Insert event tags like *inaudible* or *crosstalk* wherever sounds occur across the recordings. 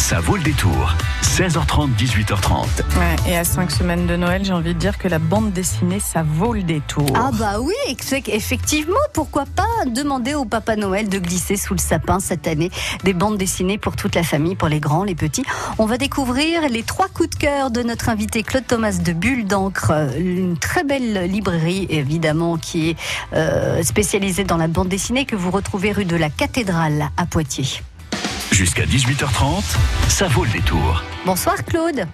Ça vaut le détour. 16h30, 18h30. Ouais, et à cinq semaines de Noël, j'ai envie de dire que la bande dessinée, ça vaut le détour. Ah bah oui, effectivement, pourquoi pas demander au Papa Noël de glisser sous le sapin cette année des bandes dessinées pour toute la famille, pour les grands, les petits. On va découvrir les trois coups de cœur de notre invité Claude Thomas de Bulle d'encre, une très belle librairie évidemment qui est euh, spécialisée dans la bande dessinée que vous retrouvez rue de la Cathédrale à Poitiers. Jusqu'à 18h30, ça vaut le détour. Bonsoir Claude.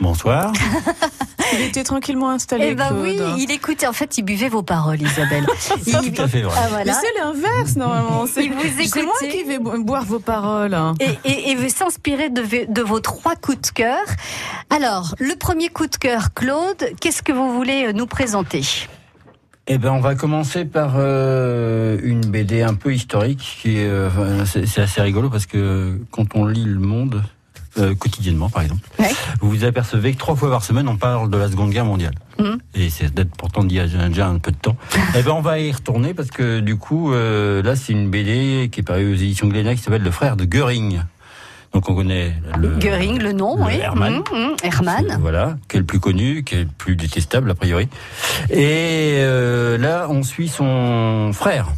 Bonsoir. *laughs* Il était tranquillement installé. Eh ben Claude. oui, il écoutait. En fait, il buvait vos paroles, Isabelle. *laughs* Il- Tout à fait vrai. Ah, voilà. c'est l'inverse normalement. C'est Il vous c'est moi qui vais bo- boire vos paroles. et, et, et veut s'inspirer de, de vos trois coups de cœur. Alors, le premier coup de cœur, Claude, qu'est-ce que vous voulez euh, nous présenter? Eh ben, on va commencer par euh, une BD un peu historique qui est, euh, c'est assez rigolo parce que quand on lit Le Monde euh, quotidiennement, par exemple, Ouais. vous vous apercevez que trois fois par semaine on parle de la Seconde Guerre mondiale. Mhm. Et c'est date pourtant d'il y a déjà un peu de temps. *laughs* eh ben, on va y retourner parce que du coup, euh, là, c'est une BD qui est parue aux éditions Glénat qui s'appelle Le Frère de Göring. Donc on connaît le Göring, le nom, le oui. Hermann. Mhm, mhm, Hermann. Voilà, qui est le plus connu, qui est le plus détestable a priori. Et euh, là, on suit son frère.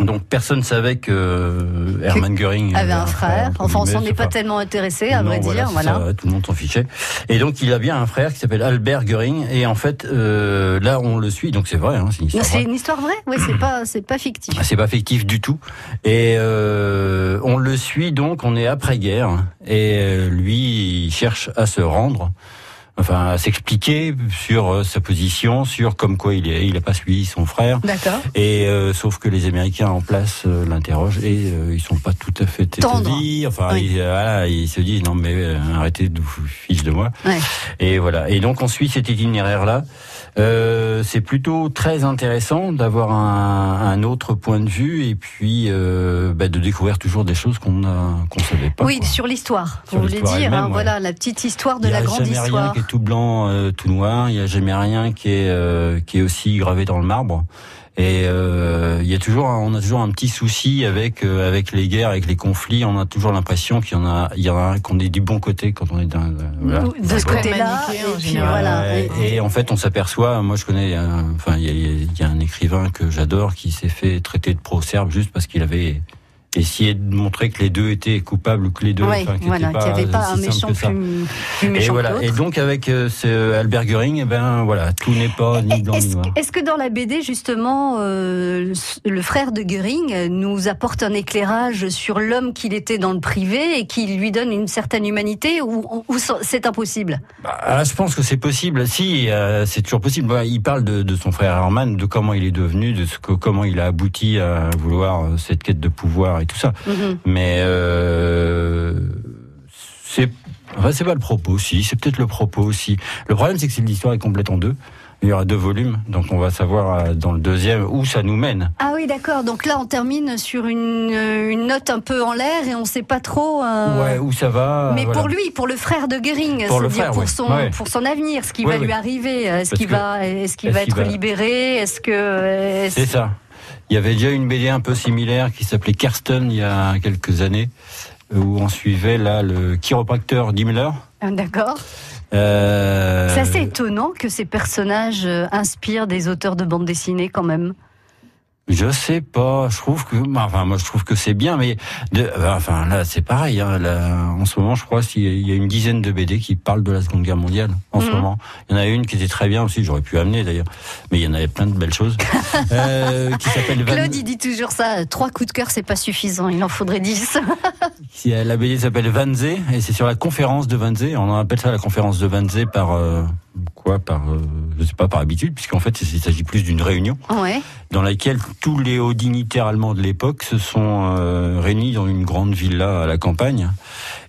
Donc personne savait que euh, Hermann Göring avait un frère. Enfin, on s'en est pas tellement intéressé, à non, vrai voilà, dire. Voilà. ça, tout le monde s'en fichait. Et donc il a bien un frère qui s'appelle Albert Göring. Et en fait, euh, là, on le suit. Donc c'est vrai, hein, c'est une histoire C'est une histoire vraie? Oui, c'est pas, c'est pas fictif. C'est pas fictif du tout. Et euh, on le suit donc, on est après-guerre. Et euh, lui, il cherche à se rendre, enfin à s'expliquer sur euh, sa position, sur comme quoi il est, il a pas suivi son frère. D'accord. Et euh, sauf que les Américains en place euh, l'interrogent et euh, ils sont pas tout à fait établis. Enfin, Oui. ils, euh, voilà, ils se disent non mais arrêtez de vous fiche de moi. Ouais. Et voilà. Et donc on suit cet itinéraire là. Euh, c'est plutôt très intéressant d'avoir un, un autre point de vue et puis euh, bah, de découvrir toujours des choses qu'on a qu'on savait pas. Oui, quoi. sur l'histoire. Vous voulez dire, hein, ouais. voilà, la petite histoire de la grande histoire. Est tout blanc, euh, tout noir. Il y a jamais rien qui est euh, qui est aussi gravé dans le marbre. Et euh, il y a toujours, un- on a toujours un petit souci avec euh, avec les guerres, avec les conflits. On a toujours l'impression qu'il y en a, il y en a qu'on est du bon côté quand on est d'un. Voilà. De ce côté-là, et voilà. En fait, on s'aperçoit. Moi, je connais. Enfin, il y a, il y a un écrivain que j'adore qui s'est fait traiter de pro-serbe juste parce qu'il avait essayé de montrer que les deux étaient coupables ou que les deux. Oui, enfin, qu'ils voilà, qu'il n'y avait pas un méchant plus, méchant voilà. Et donc avec euh, ce Albert Göring, eh ben voilà, tout n'est pas ni blanc ni Est-ce noir. est-ce que dans la BD, justement, euh, le frère de Göring nous apporte un éclairage sur l'homme qu'il était dans le privé et qui lui donne une certaine humanité ou, ou c'est impossible? Bah, je pense que c'est possible. Si, euh, c'est toujours possible. Bah, il parle de, de son frère Herman, de comment il est devenu, de ce que, comment il a abouti à vouloir cette quête de pouvoir et tout ça. Mhm. Mais euh, c'est, enfin, c'est pas le propos. Si, c'est peut-être le propos aussi. Le problème, c'est que si l'histoire est complète en deux, il y aura deux volumes, donc on va savoir euh, dans le deuxième où ça nous mène. Ah oui, d'accord. Donc là, on termine sur une, euh, une note un peu en l'air et on ne sait pas trop. euh, Ouais, où ça va. Mais voilà. pour lui, pour le frère de Göring, Pour le c'est-à-dire frère, pour son Ouais. pour son avenir, ce qui Ouais, va lui arriver, est-ce qu'il va est-ce qu'il est-ce va être va- libéré, est-ce que C'est ça. Il y avait déjà une BD un peu similaire qui s'appelait Karsten il y a quelques années, où on suivait là le chiropracteur Dimmler. Ah, D'accord. Euh, C'est assez étonnant que ces personnages euh, inspirent des auteurs de bande dessinée quand même. Je sais pas. Je trouve que, bah, enfin, moi, je trouve que c'est bien, mais de, bah, enfin, là, c'est pareil. Hein, là, en ce moment, je crois qu'il y a- une dizaine de BD qui parlent de la Seconde Guerre mondiale. En ce Mhm. moment, il y en a une qui était très bien aussi. J'aurais pu amener d'ailleurs, mais il y en avait plein de belles choses. *laughs* euh, qui s'appelle Van- Claude, il dit toujours ça. euh, Trois coups de cœur, c'est pas suffisant. Il en faudrait dix. *laughs* qui- La BD s'appelle Vanze et c'est sur la conférence de Vanze. On appelle ça la conférence de Vanze par euh, quoi Par euh, je sais pas par habitude, puisqu'en fait, il s'agit plus d'une réunion. ouais. dans laquelle tous les hauts dignitaires allemands de l'époque se sont euh, réunis dans une grande villa à la campagne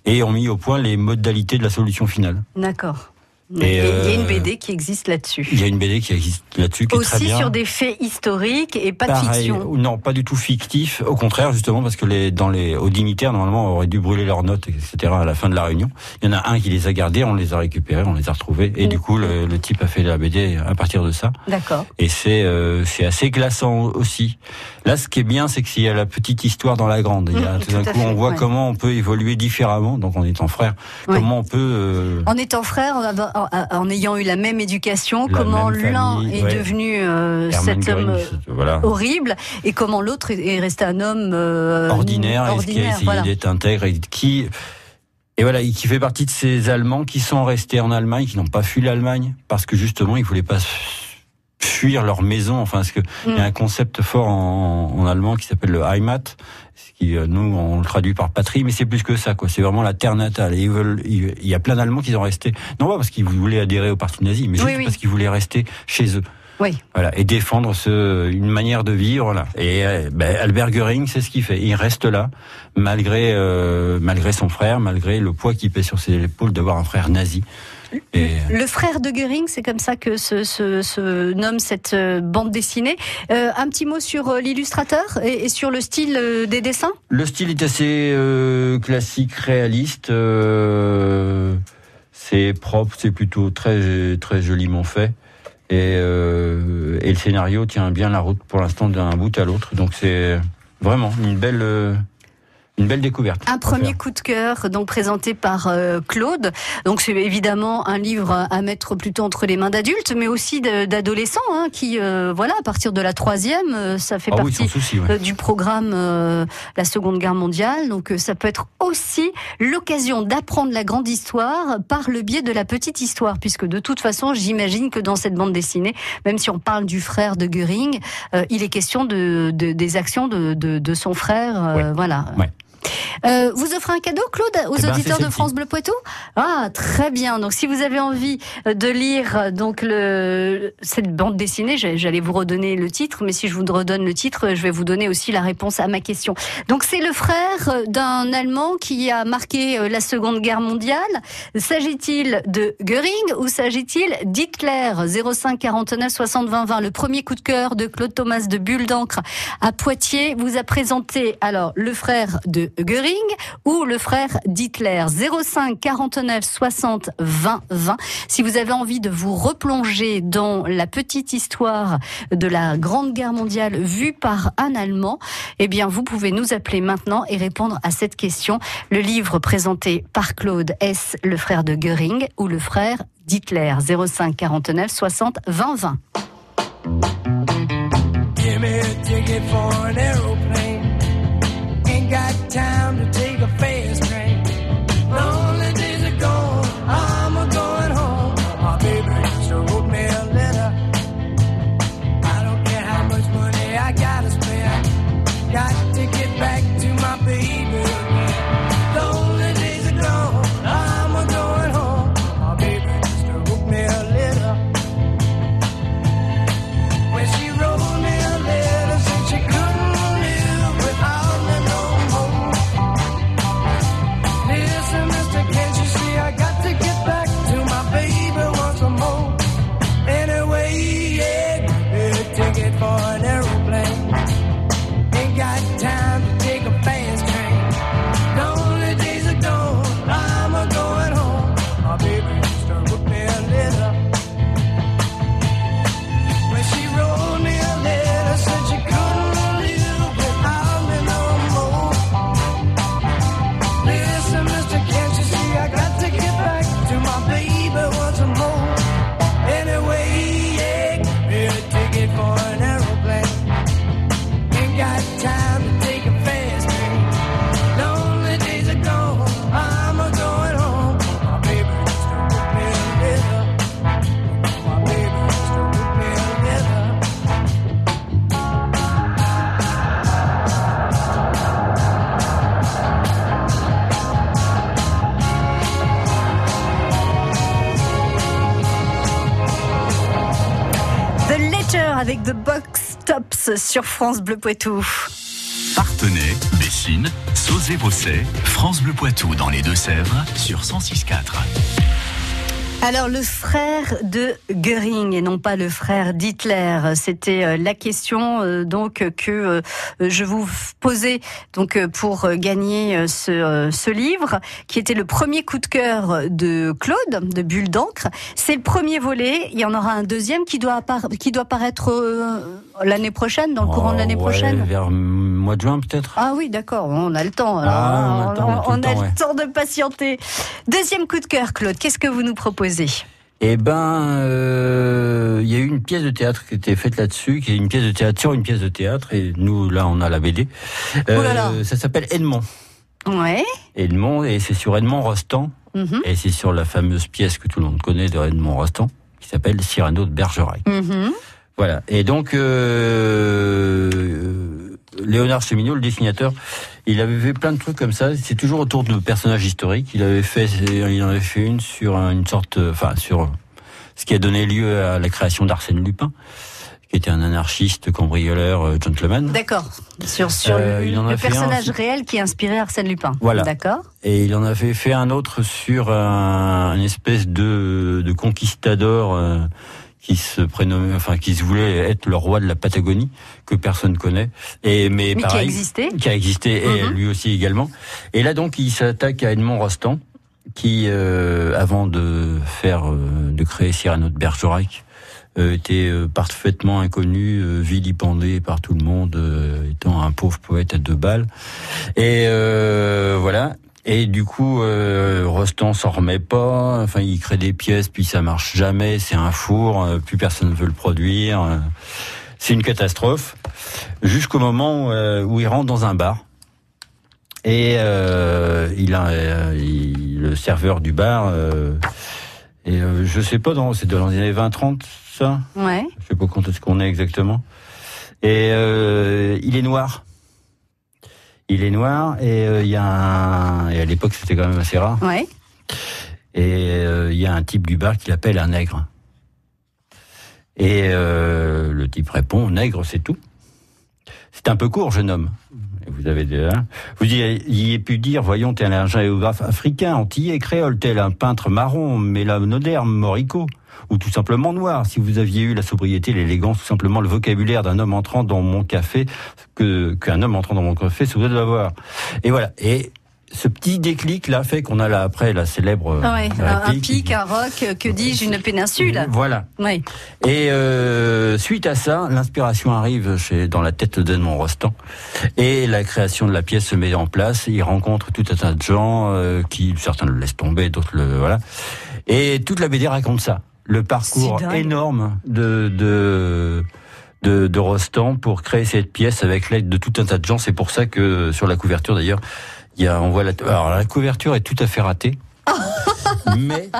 et ont mis au point les modalités de la solution finale. D'accord. Et, il y a une euh, BD qui existe là-dessus. Il y a une BD qui existe là-dessus, qui est très Aussi bien. sur des faits historiques et pas de Pareil, fiction. non, pas du tout fictif. Au contraire, justement, parce que les, dans les, aux dignitaires, normalement, on aurait dû brûler leurs notes, etc. à la fin de la réunion. Il y en a un qui les a gardés, on les a récupérés, on les a retrouvés. Et Mm. du coup, le, le type a fait la BD à partir de ça. D'accord. Et c'est, euh, c'est assez glaçant aussi. Là, ce qui est bien, c'est qu'il y a la petite histoire dans la grande. Il y a, Mm, tout d'un coup, fait, on voit ouais. comment on peut évoluer différemment. Donc, en étant frère, comment on peut, euh, En étant frère, en, ava- en- en ayant eu la même éducation, La comment l'un est ouais. devenu euh, cet homme euh, voilà. horrible et comment l'autre est- est resté un homme euh, ordinaire, et qui a voilà. d'être intègre et qui et voilà, et qui fait partie de ces Allemands qui sont restés en Allemagne, qui n'ont pas fui l'Allemagne parce que justement ils voulaient pas fuir leur maison. Enfin, parce que il y a Mm. un concept fort en, en allemand qui s'appelle le Heimat, qui euh, nous on le traduit par patrie, mais c'est plus que ça quoi. C'est vraiment la terre natale. Et ils veulent, il y a plein d'Allemands qui sont restés non pas parce qu'ils voulaient adhérer au parti nazi, mais juste oui. parce qu'ils voulaient rester chez eux. Oui. Voilà, et défendre ce, une manière de vivre là. Et euh, ben, Albert Göring, c'est ce qu'il fait. Il reste là, malgré euh, malgré son frère, malgré le poids qui pèse sur ses épaules d'avoir un frère nazi. Et Le frère de Göring, c'est comme ça que se, se- se nomme cette euh, bande dessinée. Euh, un petit mot sur euh, l'illustrateur et, et sur le style euh, des dessins? Le style est assez euh, classique, réaliste. euh, c'est propre, c'est plutôt très très joliment fait. Et, euh, et le scénario tient bien la route pour l'instant d'un bout à l'autre. Donc c'est vraiment une belle euh, une belle découverte. Un premier faire. coup de cœur, donc présenté par euh, Claude. Donc c'est évidemment un livre à mettre plutôt entre les mains d'adultes, mais aussi d'adolescents, hein, qui, euh, voilà, à partir de la troisième, euh, ça fait Ah partie sans souci. ouais. euh, du programme la Seconde Guerre mondiale. Donc ça peut être aussi l'occasion d'apprendre la grande histoire par le biais de la petite histoire, puisque de toute façon, j'imagine que dans cette bande dessinée, même si on parle du frère de Göring, euh, il est question de, de- des actions de, de, de son frère. Ouais. Voilà. Ouais. Euh, vous offrez un cadeau, Claude, aux Eh ben, auditeurs de. France Bleu Poitou? Ah, très bien. Donc, si vous avez envie euh, de lire euh, donc le cette bande dessinée, j'allais vous redonner le titre, mais si je vous redonne le titre, je vais vous donner aussi la réponse à ma question. Donc, c'est le frère euh, d'un Allemand qui a marqué euh, la Seconde Guerre mondiale. S'agit-il de Göring ou s'agit-il d'Hitler? 05 49 60 20 20. Le premier coup de cœur de Claude Thomas de Bulle d'encre à Poitiers vous a présenté alors le frère de Göring ou le frère d'Hitler 05 49 60 20 20. Si vous avez envie de vous replonger dans la petite histoire de la Grande Guerre mondiale vue par un Allemand, eh bien vous pouvez nous appeler maintenant et répondre à cette question. Le livre présenté par Claude est le frère de Göring ou le frère d'Hitler 05 49 60 20 20. Give me a ticket for an aeroplane. undertake a fame. Sur France Bleu Poitou. Partenay, Bessines, Sauzé-Bosset, France Bleu Poitou dans les Deux-Sèvres sur 106.4. Alors le frère de Göring et non pas le frère d'Hitler, c'était euh, la question euh, donc que euh, je vous posais donc pour gagner ce, ce livre qui était le premier coup de cœur de Claude de Bulle d'encre. C'est le premier volet, il y en aura un deuxième qui doit qui doit paraître euh, l'année prochaine dans le courant de l'année Oh, ouais, prochaine. Vers mois de juin peut-être? Ah oui, d'accord, on a le temps. alors, Ah, on a le temps, on a tout on le a temps, ouais. le temps de patienter. Deuxième coup de cœur, Claude, qu'est-ce que vous nous proposez? Eh ben, euh, il y a eu une pièce de théâtre qui était faite là-dessus, qui est une pièce de théâtre sur une pièce de théâtre, et nous là on a la BD. Oh là là. ça s'appelle Edmond. Ouais. Edmond, et c'est sur Edmond Rostand, Mhm. et c'est sur la fameuse pièce que tout le monde connaît de Edmond Rostand, qui s'appelle Cyrano de Bergerac. Mhm. Voilà. Et donc, euh, euh, Léonard Cheminot, le dessinateur, il avait fait plein de trucs comme ça. C'est toujours autour de personnages historiques. Il avait fait, il en avait fait une sur une sorte, enfin, sur ce qui a donné lieu à la création d'Arsène Lupin, qui était un anarchiste, cambrioleur, euh, gentleman. D'accord. Sur, sur Euh, le, un personnage réel qui a inspiré Arsène Lupin. Voilà. D'accord. Et il en avait fait un autre sur un, une espèce de, de conquistador euh, qui se prénommait, enfin qui se voulait être le roi de la Patagonie que personne connaît. Et mais, Mais qui a pareil, existé. qui a existé et Mhm. lui aussi également. Et là donc il s'attaque à Edmond Rostand qui euh, avant de faire euh, de créer Cyrano de Bergerac euh, était euh, parfaitement inconnu, euh, vilipendé par tout le monde, euh, étant un pauvre poète à deux balles. Et euh, voilà. Et du coup, euh, Rostand s'en remet pas. Enfin, il crée des pièces, puis ça marche jamais. C'est un four. euh, plus personne ne veut le produire. euh, c'est une catastrophe. Jusqu'au moment où, euh, où il rentre dans un bar. Et euh, il a euh, il- le serveur du bar. euh, et euh, je sais pas, dans, c'est dans les années 20-30, ça? Ouais. Je sais pas quand est-ce qu'on est exactement. Et euh, il est noir. Il est noir et euh, il y a un et à l'époque c'était quand même assez rare. Ouais. Et euh, il y a un type du bar qui l'appelle un nègre. Et euh, le type répond nègre c'est tout. C'est un peu court jeune homme. Vous avez déjà. Vous y ayez pu dire, voyons, t'es un géographe africain, antillais, créole, tel un peintre marron, mélanoderme, morico, ou tout simplement noir. Si vous aviez eu la sobriété, l'élégance, tout simplement le vocabulaire d'un homme entrant dans mon café, que qu'un homme entrant dans mon café se doit d'avoir. Et voilà. Et ce petit déclic là fait qu'on a là après la célèbre Ah ouais. Un, pic, un roc, euh, que dis-je, une péninsule. Voilà. Ouais. Et euh, suite à ça, l'inspiration arrive chez, dans la tête d'Edmond Rostand et la création de la pièce se met en place. Il rencontre tout un tas de gens euh, qui, certains le laissent tomber, d'autres le voilà. Et toute la BD raconte ça, le parcours énorme de de de, de Rostand pour créer cette pièce avec l'aide de tout un tas de gens. C'est pour ça que sur la couverture d'ailleurs, il y a on voit la alors la couverture est tout à fait ratée, *laughs* mais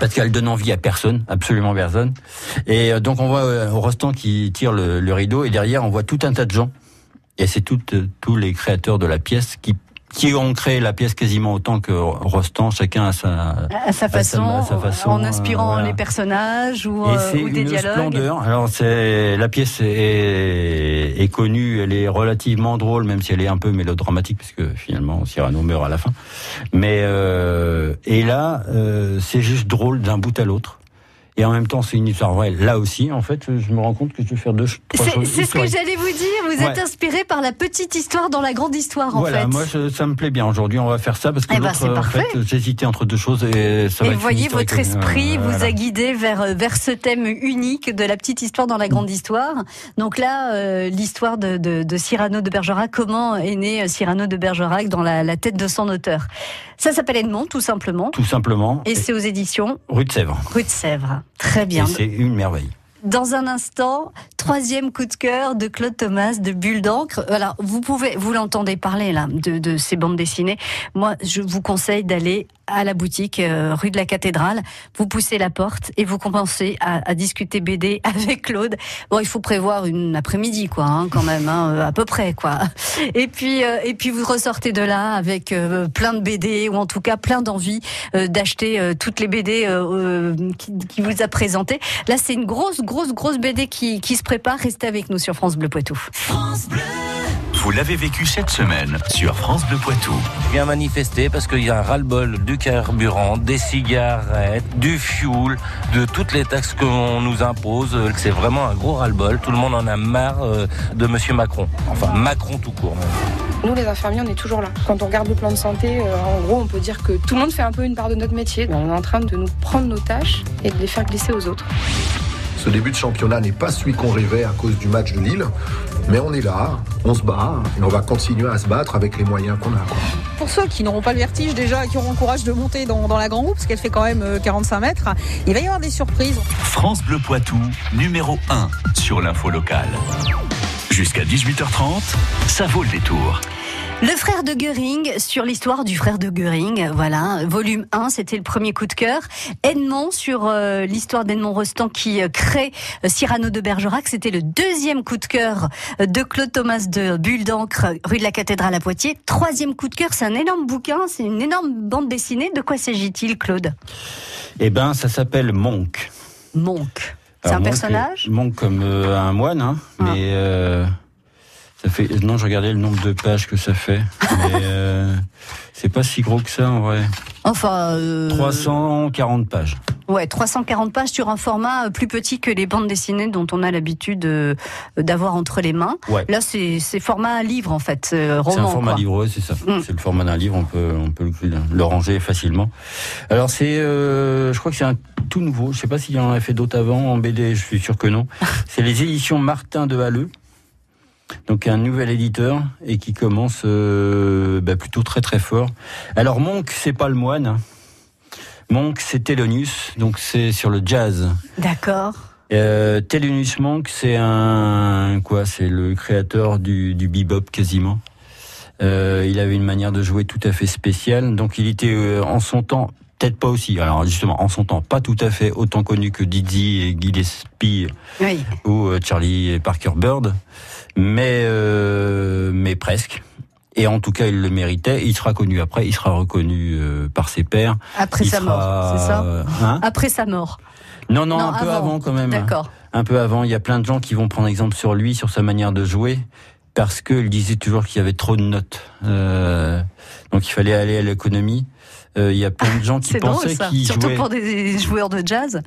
parce qu'elle donne envie à personne, absolument personne. Et euh, donc on voit euh, Rostand qui tire le, le rideau et derrière on voit tout un tas de gens. Et c'est euh, tous les créateurs de la pièce qui qui ont créé la pièce quasiment autant que Rostand, chacun sa À sa façon, à sa façon, en inspirant euh, voilà. les personnages ou, et euh, c'est ou des une dialogues. splendeur. Alors c'est la pièce est, est connue, elle est relativement drôle, même si elle est un peu mélodramatique, puisque finalement Cyrano meurt à la fin. Mais euh, et là, euh, c'est juste drôle d'un bout à l'autre. Et en même temps, c'est une histoire vraie. Là aussi, en fait, je me rends compte que je peux faire deux, trois choses. c'est ce que j'allais vous dire. Vous êtes inspiré par la petite histoire dans la grande histoire, en Voilà, fait. moi ça me plaît bien. Aujourd'hui, on va faire ça parce que Eh ben, en fait, j'hésitais entre deux choses et ça va Et être voyez, votre esprit Euh, vous voilà. a guidé vers, euh, vers ce thème unique de la petite histoire dans la grande histoire. Donc là, euh, l'histoire de, de, de Cyrano de Bergerac, comment est né Cyrano de Bergerac dans la, la tête de son auteur? Ça s'appelle Edmond, tout simplement. Tout simplement. Et c'est aux éditions Rue de Sèvres. Rue de Sèvres. Très bien. C'est une merveille. Dans un instant, troisième coup de cœur de Claude Thomas de Bulle d'encre. Alors, vous pouvez, vous l'entendez parler là de, de ces bandes dessinées. Moi, je vous conseille d'aller à la boutique euh, rue de la Cathédrale. Vous poussez la porte et vous commencez à, à discuter BD *laughs* avec Claude. Bon, il faut prévoir une après-midi, quoi, hein, quand même, hein, à peu près, quoi. *laughs* Et puis, euh, et puis vous ressortez de là avec euh, plein de BD ou en tout cas plein d'envie euh, d'acheter euh, toutes les BD euh, euh, qui, qui vous a présentées. Là, c'est une grosse, grosse, grosse BD qui, qui se prépare. Restez avec nous sur France Bleu Poitou. Vous l'avez vécu cette semaine sur France Bleu Poitou. Je viens manifester parce qu'il y a un ras-le-bol du carburant, des cigarettes, du fuel, de toutes les taxes qu'on nous impose. C'est vraiment un gros ras-le-bol. Tout le monde en a marre euh, de Monsieur Macron. Enfin, Macron tout court. même. Nous, les infirmiers, on est toujours là. Quand on regarde le plan de santé, euh, en gros, on peut dire que tout le monde fait un peu une part de notre métier. On est en train de nous prendre nos tâches et de les faire glisser aux autres. Ce début de championnat n'est pas celui qu'on rêvait à cause du match de Lille, mais on est là, on se bat, et on va continuer à se battre avec les moyens qu'on a. quoi. Pour ceux qui n'auront pas le vertige déjà, qui auront le courage de monter dans, dans la grande roue, parce qu'elle fait quand même euh, 45 mètres, il va y avoir des surprises. France Bleu Poitou, numéro 1 sur l'info locale. Jusqu'à 18h30, ça vaut le détour. Le frère de Goering sur l'histoire du frère de Goering. Voilà, volume 1, c'était le premier coup de cœur. Edmond sur euh, l'histoire d'Edmond Rostand qui euh, crée euh, Cyrano de Bergerac. C'était le deuxième coup de cœur de Claude Thomas de Bulle d'encre, rue de la Cathédrale à Poitiers. Troisième coup de cœur, c'est un énorme bouquin, c'est une énorme bande dessinée. De quoi s'agit-il, Claude? Eh ben, ça s'appelle Monk. Monk. C'est un Monk, personnage? Monk comme un moine, hein, Ah. mais ça fait. Non, je regardais le nombre de pages que ça fait. mais euh, *laughs* c'est pas si gros que ça en vrai. Enfin. euh, 340 pages. Ouais, 340 pages sur un format euh, plus petit que les bandes dessinées dont on a l'habitude euh, d'avoir entre les mains. Ouais. Là, c'est c'est format livre en fait, euh, roman. C'est un format quoi. livre, ouais, c'est ça. Mm. C'est le format d'un livre, on peut, on peut le, le ranger facilement. Alors c'est, euh, je crois que c'est un tout nouveau. Je sais pas s'il y en a fait d'autres avant en BD, je suis sûr que non. *laughs* c'est les éditions Martin de Halleux. Donc un nouvel éditeur et qui commence euh, bah, plutôt très très fort. Alors Monk, c'est pas le moine. hein. Monk, c'est Thelonious, donc c'est sur le jazz. D'accord. Euh, Monk, c'est un quoi C'est le créateur du, du bebop quasiment. Euh, il avait une manière de jouer tout à fait spéciale. Donc il était euh, en son temps, peut-être pas aussi. Alors justement, en son temps, pas tout à fait autant connu que Dizzy et Gillespie Oui. ou Charlie et Parker Bird, mais euh, mais presque. Et en tout cas, il le méritait. Il sera connu après. Il sera reconnu euh, par ses pairs. Après Il sa sera- mort, c'est ça Hein Après sa mort. non, non, Non, un peu avant. avant quand même. D'accord. Un peu avant, il y a plein de gens qui vont prendre exemple sur lui, sur sa manière de jouer, parce qu'il disait toujours qu'il y avait trop de notes. Euh, donc il fallait aller à l'économie. Euh, Il y a plein de gens qui *laughs* pensaient ça. qu'il Surtout pour des joueurs de jazz.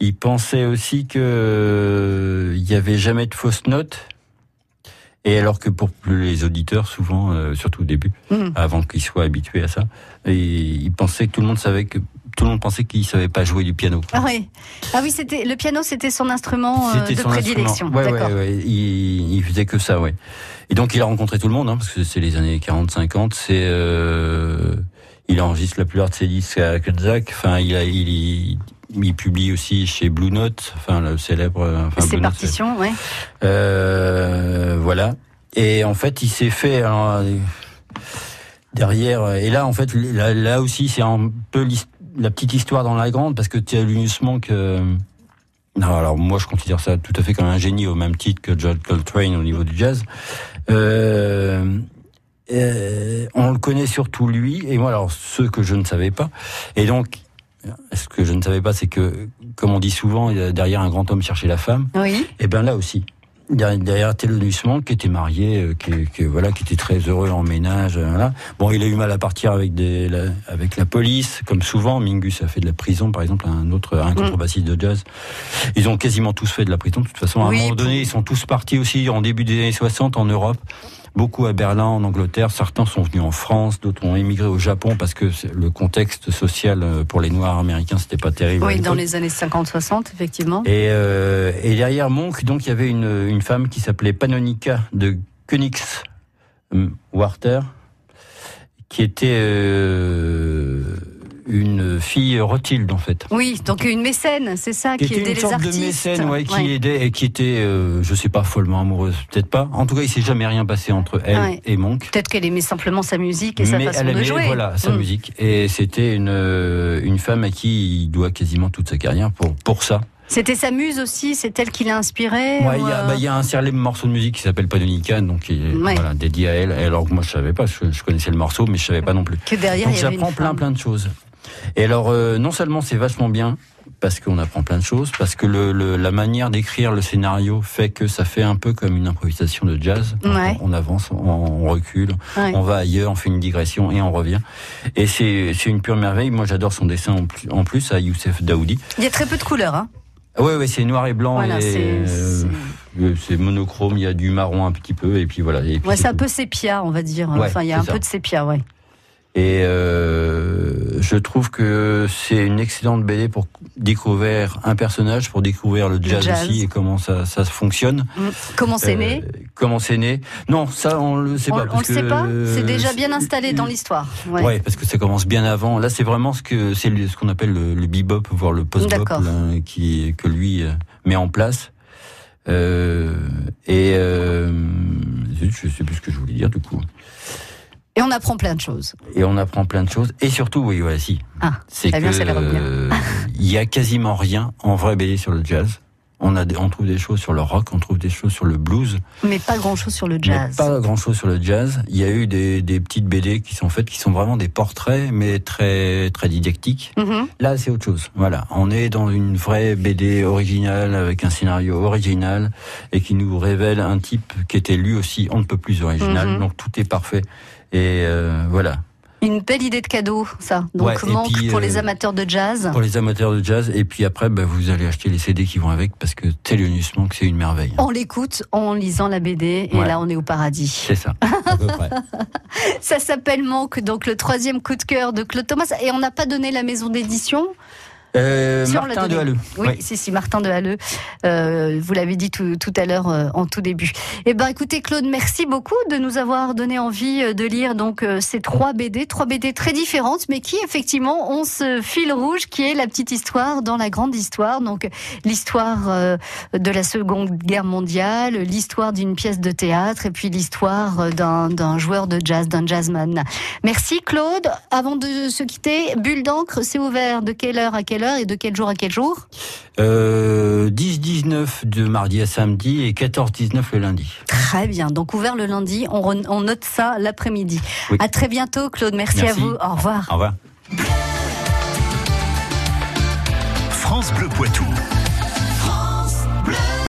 Ils pensaient aussi que euh, il y avait jamais de fausses notes. Et alors que pour les auditeurs, souvent, euh, surtout au début, Mm. avant qu'ils soient habitués à ça, et ils pensaient que tout le monde savait que tout le monde pensait qu'il savait pas jouer du piano. Ah oui. Ah oui, c'était le piano, c'était son instrument euh, de son prédilection. instrument. Ouais, ouais, ouais. Il, il faisait que ça, ouais. Et donc il a rencontré tout le monde, hein, parce que c'est les années 40-50. C'est, euh, il enregistre la plupart de ses disques à Kazakh. Enfin, il a, il, il, il publie aussi chez Blue Note, enfin le célèbre. euh, Enfin, Ses partitions, ouais. euh, voilà. Et en fait, il s'est fait alors, euh, derrière. Et là, en fait, là, là aussi, c'est un peu la petite histoire dans la grande, parce que tu as Linus Monk. euh, non, alors moi, je considère ça tout à fait comme un génie, au même titre que John Coltrane au niveau du jazz. Euh, euh, on le connaît surtout lui, et moi, alors ceux que je ne savais pas. Et donc, ce que je ne savais pas, c'est que, comme on dit souvent, derrière un grand homme cherchait la femme. Oui. Et ben là aussi, derrière, Thelonious Monk, qui était marié, euh, qui, qui, voilà, qui était très heureux en ménage, euh, voilà. Bon, il a eu mal à partir avec des, la, avec la police, comme souvent. Mingus a fait de la prison, par exemple, un autre, un contrebassiste de jazz. Ils ont quasiment tous fait de la prison. De toute façon, à Oui, un moment donné, ils sont tous partis aussi en début des années 60 en Europe. Beaucoup à Berlin, en Angleterre. Certains sont venus en France, d'autres ont émigré au Japon parce que le contexte social euh, pour les Noirs américains, c'était pas terrible. Oui, dans les années 50-60, effectivement. Et, euh, et derrière Monk, donc, il y avait une, une femme qui s'appelait Panonica de Königswarter, qui était euh, une fille Rothschild, en fait. Oui, donc une mécène, c'est ça, qui, Qui était aidait une les sorte artistes. de mécène, ouais, qui Ouais. aidait et qui était, euh, je sais pas, follement amoureuse, peut-être pas. En tout cas, il s'est jamais rien passé entre elle Ouais. et Monk. Peut-être qu'elle aimait simplement sa musique et sa Mais façon elle de aimait, jouer. voilà, sa Mm. musique. Et c'était une, euh, une femme à qui il doit quasiment toute sa carrière pour, pour ça. C'était sa muse aussi, c'est elle qui l'a inspiré Ouais, il ou, y, a- euh, bah, il y a un célèbre morceau de musique qui s'appelle Panonica, donc qui est Ouais. voilà, dédié à elle. Alors que moi, je savais pas, je, je connaissais le morceau, mais je savais pas non plus. que derrière Donc j'apprends plein plein de choses. Et alors, euh, non seulement c'est vachement bien, parce qu'on apprend plein de choses, parce que le, le- la manière d'écrire le scénario fait que ça fait un peu comme une improvisation de jazz. Ouais. On, on avance, on, on recule, Ouais. on va ailleurs, on fait une digression et on revient. Et c'est une pure merveille. Moi, j'adore son dessin en plus, en plus à Youssef Daoudi. Il y a très peu de couleurs. Hein. Oui, oui, c'est noir et blanc Voilà, et c'est- euh, c'est monochrome. Il y a du marron un petit peu et puis voilà. Et puis Ouais, c'est un peu sépia, on va dire. Ouais, enfin, il y a un peu de sépia, ouais. Et euh, je trouve que c'est une excellente BD pour découvrir un personnage, pour découvrir le jazz, jazz. aussi et comment ça, ça fonctionne. Mm. Comment c'est Euh, né Comment c'est né Non, ça on le sait On, pas. on parce le sait que, pas C'est déjà euh, bien installé dans l'histoire. Ouais. Ouais. parce que ça commence bien avant. Là, c'est vraiment ce que c'est ce qu'on appelle le, le bebop, voire le post-bop, qui que lui euh, met en place. Euh, et euh, je sais plus ce que je voulais dire du coup. Et on apprend plein de choses. Et on apprend plein de choses. Et surtout, oui, voilà, si. Ah, c'est que *laughs* il y a quasiment rien en vrai BD sur le jazz. On a, des- on trouve des choses sur le rock, on trouve des choses sur le blues, Mais pas grand-chose sur le mais jazz. pas grand chose sur le jazz. Il y a eu des, des petites BD qui sont faites, qui sont vraiment des portraits, mais très très didactiques. Mhm. Là, c'est autre chose. Voilà, on est dans une vraie BD originale avec un scénario original et qui nous révèle un type qui était lui aussi on ne peut plus original. Mhm. Donc tout est parfait. Et euh, voilà. Une belle idée de cadeau, ça. Donc, Ouais, manque puis, pour euh, les amateurs de jazz. Pour les amateurs de jazz, et puis après, bah, vous allez acheter les CD qui vont avec, parce que Thelonious Monk, c'est une merveille. On l'écoute en lisant la BD, et Ouais. là, on est au paradis. C'est ça, à peu près. *laughs* Ça s'appelle Manque, donc le troisième coup de cœur de Claude Thomas. Et on n'a pas donné la maison d'édition? Euh, Martin de. Halleux. Oui, Ouais. si, si, Martin de Halleux. Euh, vous l'avez dit tout, tout à l'heure euh, en tout début. Eh ben, écoutez, Claude, merci beaucoup de nous avoir donné envie euh, de lire donc ces trois BD, trois BD très différentes, mais qui effectivement ont ce fil rouge qui est la petite histoire dans la grande histoire. Donc l'histoire de la Seconde Guerre mondiale, l'histoire d'une pièce de théâtre, et puis l'histoire d'un joueur de jazz, d'un jazzman. Merci Claude. Avant de se quitter, Bulle d'encre, c'est ouvert de quelle heure à quelle heure et de quel jour à quel jour? Euh, 10-19 de mardi à samedi et 14-19 le lundi. Très bien. Donc ouvert le lundi, on, re- on note ça l'après-midi. Oui. À très bientôt Claude. Merci, Merci. à vous. Au revoir. Au revoir. France Bleu Poitou.